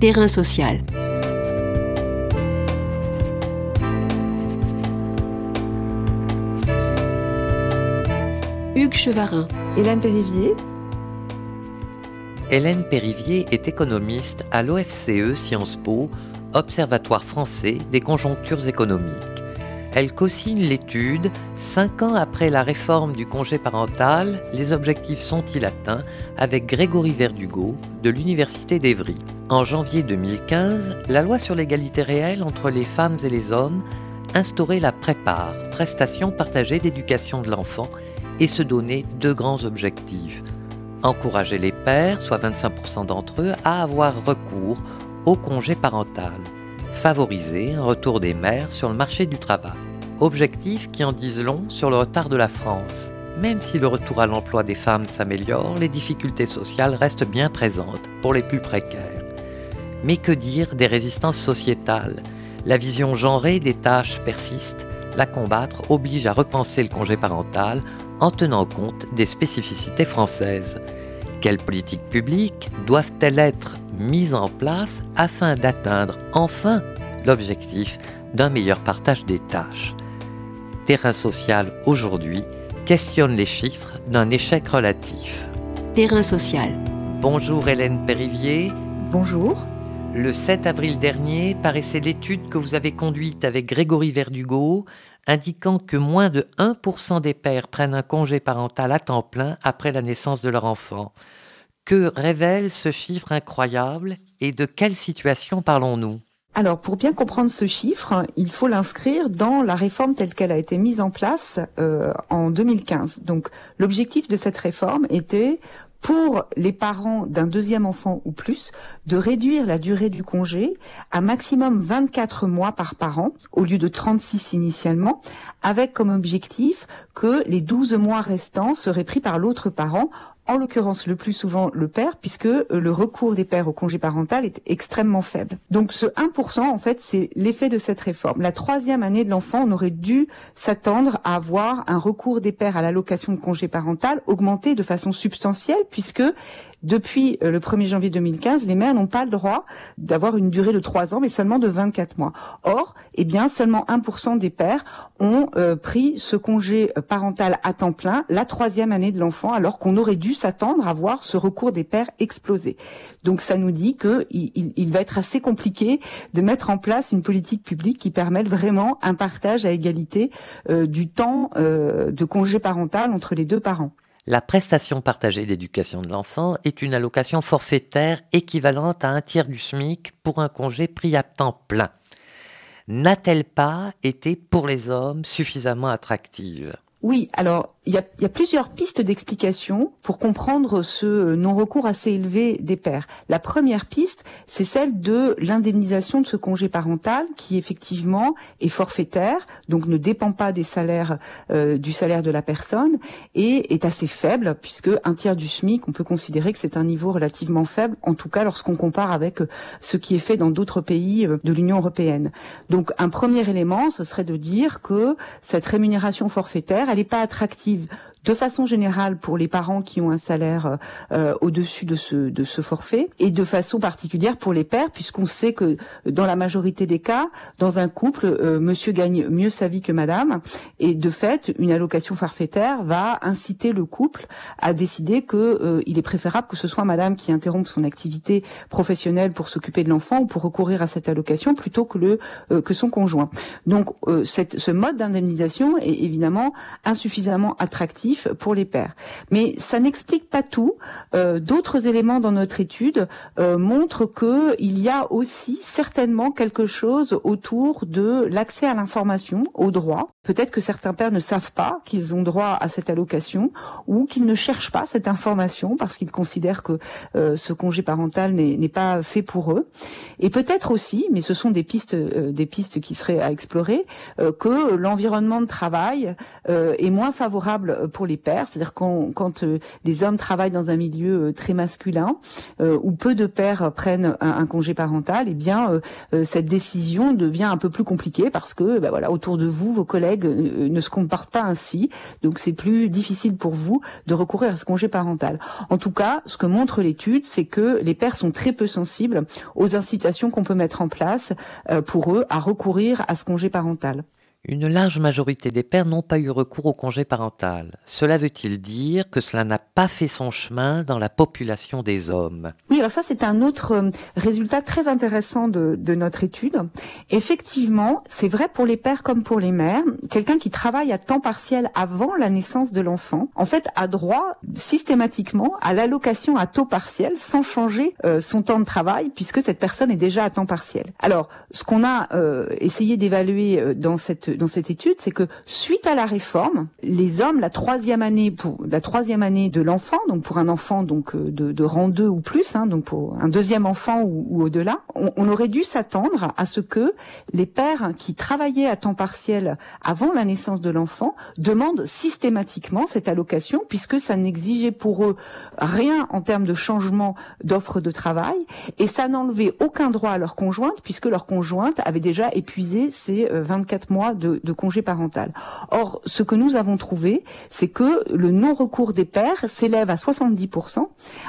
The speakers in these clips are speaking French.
Terrain social. Hugues Chevarin. Hélène Périvier. Hélène Périvier est économiste à l'OFCE Sciences Po, Observatoire français des conjonctures économiques. Elle co-signe l'étude Cinq ans après la réforme du congé parental, les objectifs sont-ils atteints avec Grégory Verdugo de l'Université d'Evry. En janvier 2015, la loi sur l'égalité réelle entre les femmes et les hommes instaurait la prépare, prestation partagée d'éducation de l'enfant, et se donner deux grands objectifs. Encourager les pères, soit 25% d'entre eux, à avoir recours au congé parental. Favoriser un retour des mères sur le marché du travail. Objectifs qui en disent long sur le retard de la France. Même si le retour à l'emploi des femmes s'améliore, les difficultés sociales restent bien présentes pour les plus précaires. Mais que dire des résistances sociétales? La vision genrée des tâches persiste. La combattre oblige à repenser le congé parental en tenant compte des spécificités françaises. Quelles politiques publiques doivent-elles être mises en place afin d'atteindre enfin l'objectif d'un meilleur partage des tâches? Terrain social aujourd'hui questionne les chiffres d'un échec relatif. Terrain social. Bonjour Hélène Périvier. Bonjour. Le 7 avril dernier paraissait l'étude que vous avez conduite avec Grégory Verdugo indiquant que moins de 1% des pères prennent un congé parental à temps plein après la naissance de leur enfant. Que révèle ce chiffre incroyable et de quelle situation parlons-nous? Alors, pour bien comprendre ce chiffre, il faut l'inscrire dans la réforme telle qu'elle a été mise en place euh, en 2015. Donc, l'objectif de cette réforme était pour les parents d'un deuxième enfant ou plus de réduire la durée du congé à maximum 24 mois par parent au lieu de 36 initialement, avec comme objectif que les 12 mois restants seraient pris par l'autre parent en l'occurrence le plus souvent le père, puisque euh, le recours des pères au congé parental est extrêmement faible. Donc ce 1%, en fait, c'est l'effet de cette réforme. La troisième année de l'enfant, on aurait dû s'attendre à avoir un recours des pères à l'allocation de congé parental augmenté de façon substantielle, puisque depuis euh, le 1er janvier 2015, les mères n'ont pas le droit d'avoir une durée de 3 ans, mais seulement de 24 mois. Or, eh bien, seulement 1% des pères ont euh, pris ce congé parental à temps plein la troisième année de l'enfant, alors qu'on aurait dû s'attendre à voir ce recours des pères exploser. Donc, ça nous dit qu'il il, va être assez compliqué de mettre en place une politique publique qui permette vraiment un partage à égalité euh, du temps de congé parental entre les deux parents. La prestation partagée d'éducation de l'enfant est une allocation forfaitaire équivalente à un tiers du SMIC pour un congé pris à temps plein. N'a-t-elle pas été pour les hommes suffisamment attractive? Oui, alors il y a, plusieurs pistes d'explication pour comprendre ce non-recours assez élevé des pères. La première piste, c'est celle de l'indemnisation de ce congé parental qui effectivement est forfaitaire, donc ne dépend pas des salaires euh, du salaire de la personne et est assez faible puisque un tiers du SMIC, on peut considérer que c'est un niveau relativement faible, en tout cas lorsqu'on compare avec euh, ce qui est fait dans d'autres pays euh, de l'Union européenne. Donc un premier élément, ce serait de dire que cette rémunération forfaitaire elle n'est pas attractive arrive de façon générale pour les parents qui ont un salaire euh, au-dessus de ce, forfait et de façon particulière pour les pères puisqu'on sait que dans la majorité des cas, dans un couple, euh, monsieur gagne mieux sa vie que madame et de fait, une allocation forfaitaire va inciter le couple à décider que euh, il est préférable que ce soit madame qui interrompe son activité professionnelle pour s'occuper de l'enfant ou pour recourir à cette allocation plutôt que le que son conjoint. Donc ce mode d'indemnisation est évidemment insuffisamment attractif pour les pères. Mais ça n'explique pas tout. Euh, d'autres éléments dans notre étude euh, montrent que il y a aussi certainement quelque chose autour de l'accès à l'information, au droit. Peut-être que certains pères ne savent pas qu'ils ont droit à cette allocation ou qu'ils ne cherchent pas cette information parce qu'ils considèrent que euh, ce congé parental n'est pas fait pour eux. Et peut-être aussi, mais ce sont des pistes, des pistes qui seraient à explorer, que l'environnement de travail est moins favorable pour les pères, c'est-à-dire quand, quand les hommes travaillent dans un milieu très masculin, où peu de pères prennent un, congé parental, eh bien cette décision devient un peu plus compliquée parce que ben voilà, autour de vous, vos collègues ne se comportent pas ainsi, donc c'est plus difficile pour vous de recourir à ce congé parental. En tout cas, ce que montre l'étude, c'est que les pères sont très peu sensibles aux incitations qu'on peut mettre en place pour eux à recourir à ce congé parental. Une large majorité des pères n'ont pas eu recours au congé parental. Cela veut-il dire que cela n'a pas fait son chemin dans la population des hommes? Oui, alors ça c'est un autre euh, résultat très intéressant de, de notre étude. Effectivement, c'est vrai pour les pères comme pour les mères, quelqu'un qui travaille à temps partiel avant la naissance de l'enfant, en fait, a droit systématiquement à l'allocation à taux partiel sans changer euh, son temps de travail puisque cette personne est déjà à temps partiel. Alors, ce qu'on a euh, essayé d'évaluer dans cette dans cette étude, c'est que suite à la réforme, les hommes, la troisième année pour la troisième année de l'enfant, donc pour un enfant donc euh, de, rang 2 ou plus, hein, donc pour un deuxième enfant ou, au-delà, on, on, aurait dû s'attendre à ce que les pères qui travaillaient à temps partiel avant la naissance de l'enfant demandent systématiquement cette allocation puisque ça n'exigeait pour eux rien en termes de changement d'offre de travail et ça n'enlevait aucun droit à leur conjointe puisque leur conjointe avait déjà épuisé ses 24 euh, mois de, de congé parental. Or, ce que nous avons trouvé, c'est que le non-recours des pères s'élève à 70%,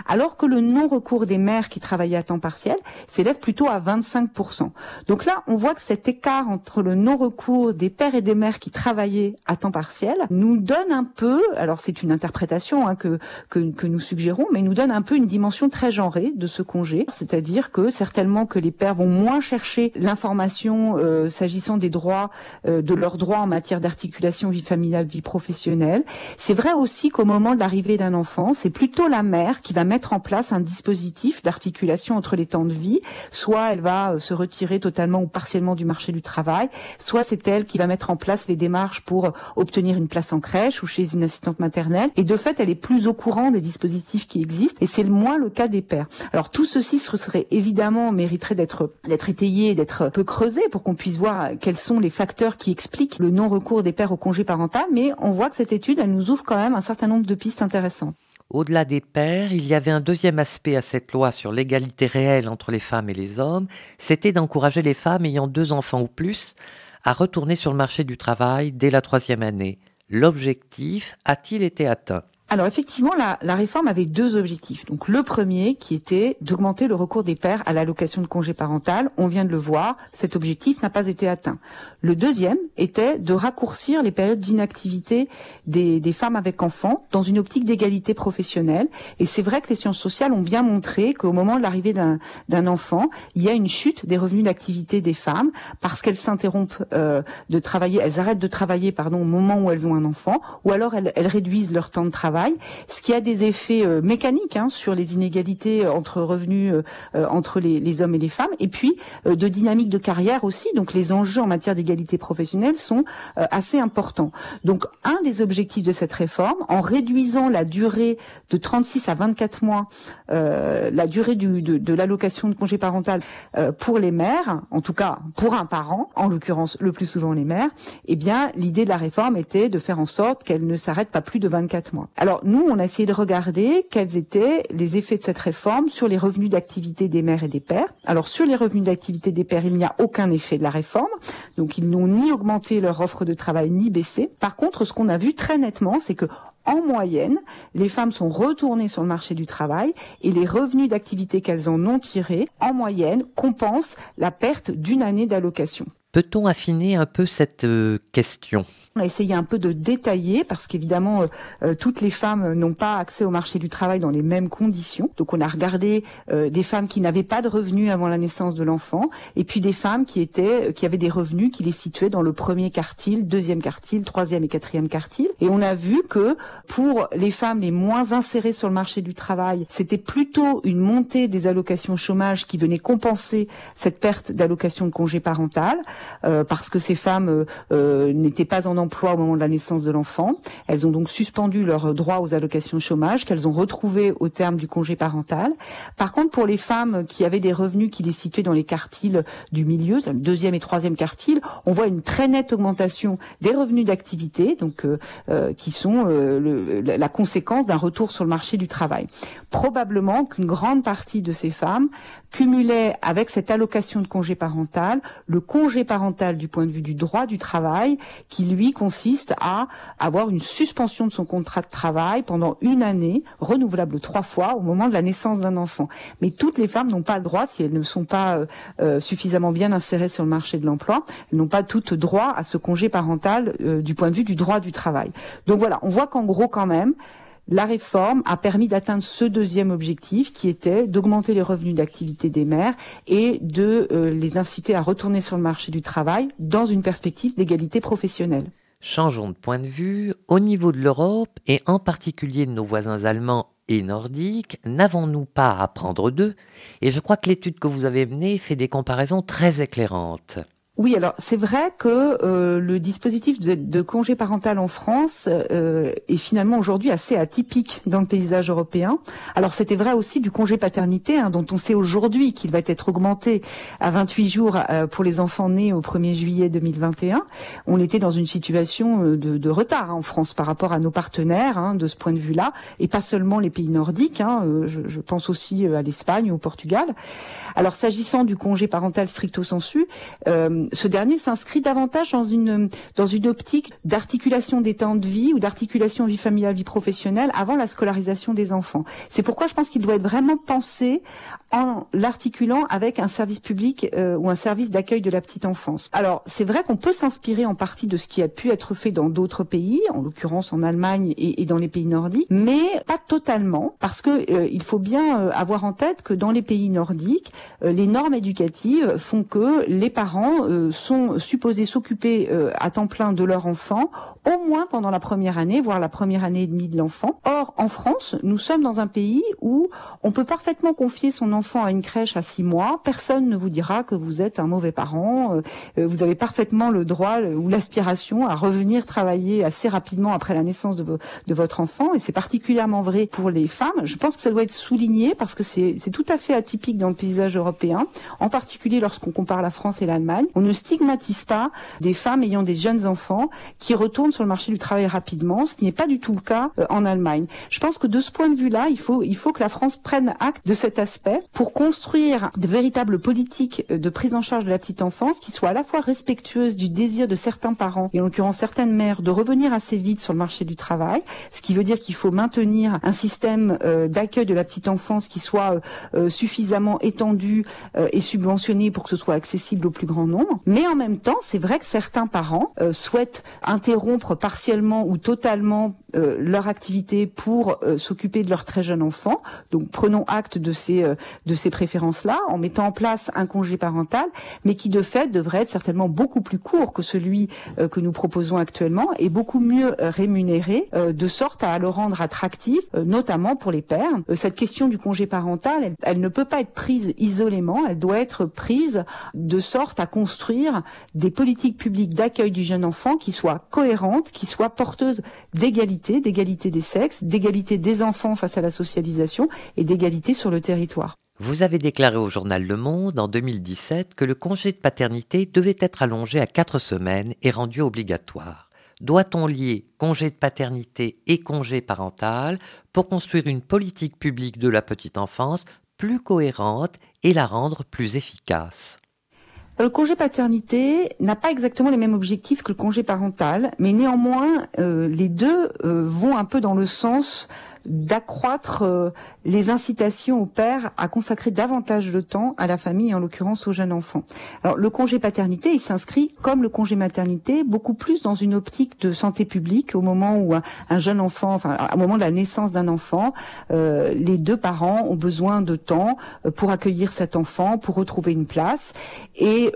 alors que le non-recours des mères qui travaillaient à temps partiel s'élève plutôt à 25%. Donc là, on voit que cet écart entre le non-recours des pères et des mères qui travaillaient à temps partiel nous donne un peu, alors c'est une interprétation hein, que, que, que nous suggérons, mais nous donne un peu une dimension très genrée de ce congé, c'est-à-dire que certainement que les pères vont moins chercher l'information euh, s'agissant des droits euh, de leurs droits en matière d'articulation vie familiale, vie professionnelle. C'est vrai aussi qu'au moment de l'arrivée d'un enfant, c'est plutôt la mère qui va mettre en place un dispositif d'articulation entre les temps de vie. Soit elle va euh, se retirer totalement ou partiellement du marché du travail, soit c'est elle qui va mettre en place les démarches pour obtenir une place en crèche ou chez une assistante maternelle. Et de fait, elle est plus au courant des dispositifs qui existent et c'est le moins le cas des pères. Alors tout ceci serait évidemment mériterait d'être d'être étayé, d'être peu creusé pour qu'on puisse voir quels sont les facteurs qui explique le non-recours des pères au congé parental, mais on voit que cette étude, elle nous ouvre quand même un certain nombre de pistes intéressantes. Au-delà des pères, il y avait un deuxième aspect à cette loi sur l'égalité réelle entre les femmes et les hommes, c'était d'encourager les femmes ayant deux enfants ou plus à retourner sur le marché du travail dès la troisième année. L'objectif a-t-il été atteint? Alors effectivement, la, réforme avait deux objectifs. Donc le premier qui était d'augmenter le recours des pères à l'allocation de congé parental. On vient de le voir, cet objectif n'a pas été atteint. Le deuxième était de raccourcir les périodes d'inactivité des, femmes avec enfants dans une optique d'égalité professionnelle. Et c'est vrai que les sciences sociales ont bien montré qu'au moment de l'arrivée d'un enfant, il y a une chute des revenus d'activité des femmes parce qu'elles s'interrompent euh, de travailler, elles arrêtent de travailler pardon au moment où elles ont un enfant, ou alors elles réduisent leur temps de travail ce qui a des effets euh, mécaniques hein, sur les inégalités euh, entre revenus euh, entre les, hommes et les femmes, et puis de dynamique de carrière aussi. Donc les enjeux en matière d'égalité professionnelle sont assez importants. Donc un des objectifs de cette réforme, en réduisant la durée de 36 à 24 mois, la durée du, de, l'allocation de congé parental pour les mères, en tout cas pour un parent, en l'occurrence le plus souvent les mères, eh bien l'idée de la réforme était de faire en sorte qu'elle ne s'arrête pas plus de 24 mois. Alors nous, on a essayé de regarder quels étaient les effets de cette réforme sur les revenus d'activité des mères et des pères. Alors sur les revenus d'activité des pères, il n'y a aucun effet de la réforme, donc ils n'ont ni augmenté leur offre de travail ni baissé. Par contre, ce qu'on a vu très nettement, c'est que en moyenne, les femmes sont retournées sur le marché du travail et les revenus d'activité qu'elles en ont tirés, en moyenne, compensent la perte d'une année d'allocation. Peut-on affiner un peu cette euh, question? On a essayé un peu de détailler parce qu'évidemment euh, euh, toutes les femmes n'ont pas accès au marché du travail dans les mêmes conditions. Donc on a regardé des femmes qui n'avaient pas de revenus avant la naissance de l'enfant et puis des femmes qui étaient qui avaient des revenus qui les situaient dans le premier quartile, deuxième quartile, troisième et quatrième quartile. Et on a vu que pour les femmes les moins insérées sur le marché du travail, c'était plutôt une montée des allocations chômage qui venait compenser cette perte d'allocation de congé parental parce que ces femmes n'étaient pas en emploi au moment de la naissance de l'enfant. Elles ont donc suspendu leur droit aux allocations chômage qu'elles ont retrouvé au terme du congé parental. Par contre, pour les femmes qui avaient des revenus qui les situaient dans les quartiles du milieu, le deuxième et troisième quartile, on voit une très nette augmentation des revenus d'activité, donc qui sont le, la conséquence d'un retour sur le marché du travail. Probablement qu'une grande partie de ces femmes cumulaient avec cette allocation de congé parental le congé du point de vue du droit du travail qui lui consiste à avoir une suspension de son contrat de travail pendant une année renouvelable trois fois au moment de la naissance d'un enfant. Mais toutes les femmes n'ont pas le droit si elles ne sont pas euh, euh, suffisamment bien insérées sur le marché de l'emploi, elles n'ont pas toutes droit à ce congé parental euh, du point de vue du droit du travail. Donc voilà, on voit qu'en gros quand même la réforme a permis d'atteindre ce deuxième objectif qui était d'augmenter les revenus d'activité des mères et de euh, les inciter à retourner sur le marché du travail dans une perspective d'égalité professionnelle. Changeons de point de vue. Au niveau de l'Europe et en particulier de nos voisins allemands et nordiques, n'avons-nous pas à apprendre d'eux? Et je crois que l'étude que vous avez menée fait des comparaisons très éclairantes. Oui, alors c'est vrai que euh, le dispositif de, congé parental en France euh, est finalement aujourd'hui assez atypique dans le paysage européen. Alors c'était vrai aussi du congé paternité, hein, dont on sait aujourd'hui qu'il va être augmenté à 28 jours euh, pour les enfants nés au 1er juillet 2021. On était dans une situation de, retard hein, en France par rapport à nos partenaires hein, de ce point de vue-là, et pas seulement les pays nordiques. Je, je, pense aussi à l'Espagne ou au Portugal. Alors s'agissant du congé parental stricto sensu ce dernier s'inscrit davantage dans une, dans une optique d'articulation des temps de vie ou d'articulation vie familiale, vie professionnelle avant la scolarisation des enfants. C'est pourquoi je pense qu'il doit être vraiment pensé en l'articulant avec un service public euh, ou un service d'accueil de la petite enfance. Alors, c'est vrai qu'on peut s'inspirer en partie de ce qui a pu être fait dans d'autres pays, en l'occurrence en Allemagne et, dans les pays nordiques, mais pas totalement, parce que euh, il faut bien euh, avoir en tête que dans les pays nordiques, les normes éducatives font que les parents sont supposés s'occuper euh, à temps plein de leur enfant, au moins pendant la première année, voire la première année et demie de l'enfant. Or, en France, nous sommes dans un pays où on peut parfaitement confier son enfant à une crèche à six mois. Personne ne vous dira que vous êtes un mauvais parent. Euh, euh, vous avez parfaitement le droit ou l'aspiration à revenir travailler assez rapidement après la naissance de, de votre enfant. Et c'est particulièrement vrai pour les femmes. Je pense que ça doit être souligné parce que c'est tout à fait atypique dans le paysage européen, en particulier lorsqu'on compare la France et l'Allemagne. On ne stigmatise pas des femmes ayant des jeunes enfants qui retournent sur le marché du travail rapidement, ce n'est pas du tout le cas euh, en Allemagne. Je pense que de ce point de vue-là, il faut, il faut que la France prenne acte de cet aspect pour construire de véritables politiques euh, de prise en charge de la petite enfance qui soient à la fois respectueuses du désir de certains parents, et en l'occurrence certaines mères, de revenir assez vite sur le marché du travail, ce qui veut dire qu'il faut maintenir un système euh, d'accueil de la petite enfance qui soit suffisamment étendu et subventionné pour que ce soit accessible au plus grand nombre. Mais en même temps, c'est vrai que certains parents euh, souhaitent interrompre partiellement ou totalement euh, leur activité pour euh, s'occuper de leur très jeune enfant. Donc prenons acte de ces de ces préférences-là en mettant en place un congé parental, mais qui de fait devrait être certainement beaucoup plus court que celui que nous proposons actuellement et beaucoup mieux rémunéré, de sorte à le rendre attractif, notamment pour les pères. cette question du congé parental, elle, elle ne peut pas être prise isolément, elle doit être prise de sorte à construire des politiques publiques d'accueil du jeune enfant qui soient cohérentes, qui soient porteuses d'égalité, d'égalité des sexes, d'égalité des enfants face à la socialisation et d'égalité sur le territoire. Vous avez déclaré au journal Le Monde en 2017 que le congé de paternité devait être allongé à quatre semaines et rendu obligatoire. Doit-on lier congé de paternité et congé parental pour construire une politique publique de la petite enfance plus cohérente et la rendre plus efficace? Le congé paternité n'a pas exactement les mêmes objectifs que le congé parental, mais néanmoins, euh, les deux euh, vont un peu dans le sens d'accroître euh, les incitations aux pères à consacrer davantage de temps à la famille, en l'occurrence aux jeunes enfants. Alors le congé paternité, il s'inscrit comme le congé maternité beaucoup plus dans une optique de santé publique au moment où un, jeune enfant, enfin au moment de la naissance d'un enfant, euh, les deux parents ont besoin de temps euh, pour accueillir cet enfant, pour retrouver une place et,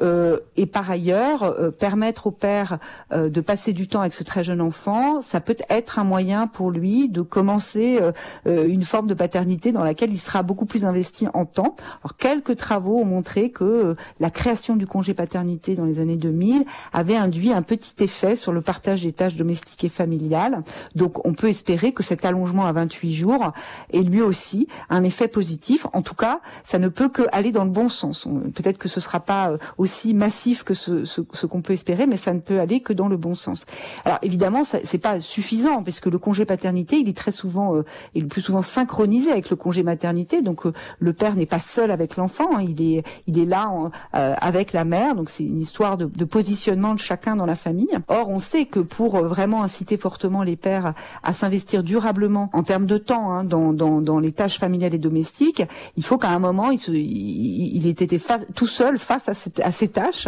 et par ailleurs permettre au père de passer du temps avec ce très jeune enfant, ça peut être un moyen pour lui de commencer retrouver une forme de paternité dans laquelle il sera beaucoup plus investi en temps. Alors quelques travaux ont montré que la création du congé paternité dans les années 2000 avait induit un petit effet sur le partage des tâches domestiques et familiales. Donc on peut espérer que cet allongement à 28 jours ait lui aussi un effet positif. En tout cas, ça ne peut que aller dans le bon sens. Peut-être que ce sera pas aussi massif que ce, ce, ce qu'on peut espérer, mais ça ne peut aller que dans le bon sens. Alors évidemment, c'est pas suffisant parce que le congé paternité, il est très souvent euh, et le plus souvent synchronisé avec le congé maternité. Donc euh, le père n'est pas seul avec l'enfant, hein, il est il est là euh, avec la mère. Donc c'est une histoire de, de, positionnement de chacun dans la famille. Or, on sait que pour vraiment inciter fortement les pères à, s'investir durablement en termes de temps hein, dans, dans, dans, les tâches familiales et domestiques, il faut qu'à un moment il, se, il, il ait été tout seul face à, cette, à ces tâches.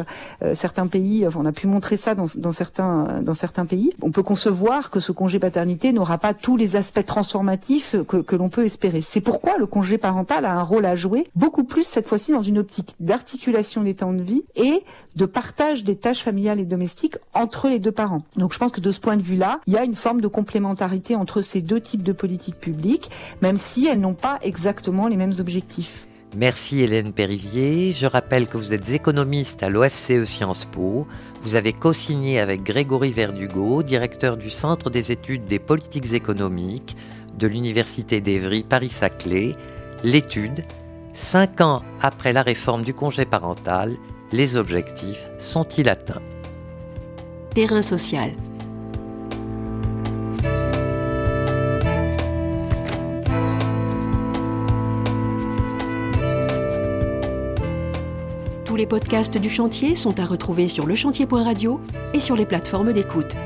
certains pays, on a pu montrer ça dans, dans certains dans certains pays. On peut concevoir que ce congé paternité n'aura pas tous les aspects que, que l'on peut espérer. C'est pourquoi le congé parental a un rôle à jouer, beaucoup plus cette fois-ci dans une optique d'articulation des temps de vie et de partage des tâches familiales et domestiques entre les deux parents. Donc je pense que de ce point de vue-là, il y a une forme de complémentarité entre ces deux types de politiques publiques, même si elles n'ont pas exactement les mêmes objectifs. Merci Hélène Périvier. Je rappelle que vous êtes économiste à l'OFCE Sciences Po. Vous avez co-signé avec Grégory Verdugo, directeur du Centre des études des politiques économiques de l'Université d'Evry Paris-Saclay, l'étude Cinq ans après la réforme du congé parental, les objectifs sont-ils atteints? Terrain social. Tous les podcasts du chantier sont à retrouver sur lechantier.radio et sur les plateformes d'écoute.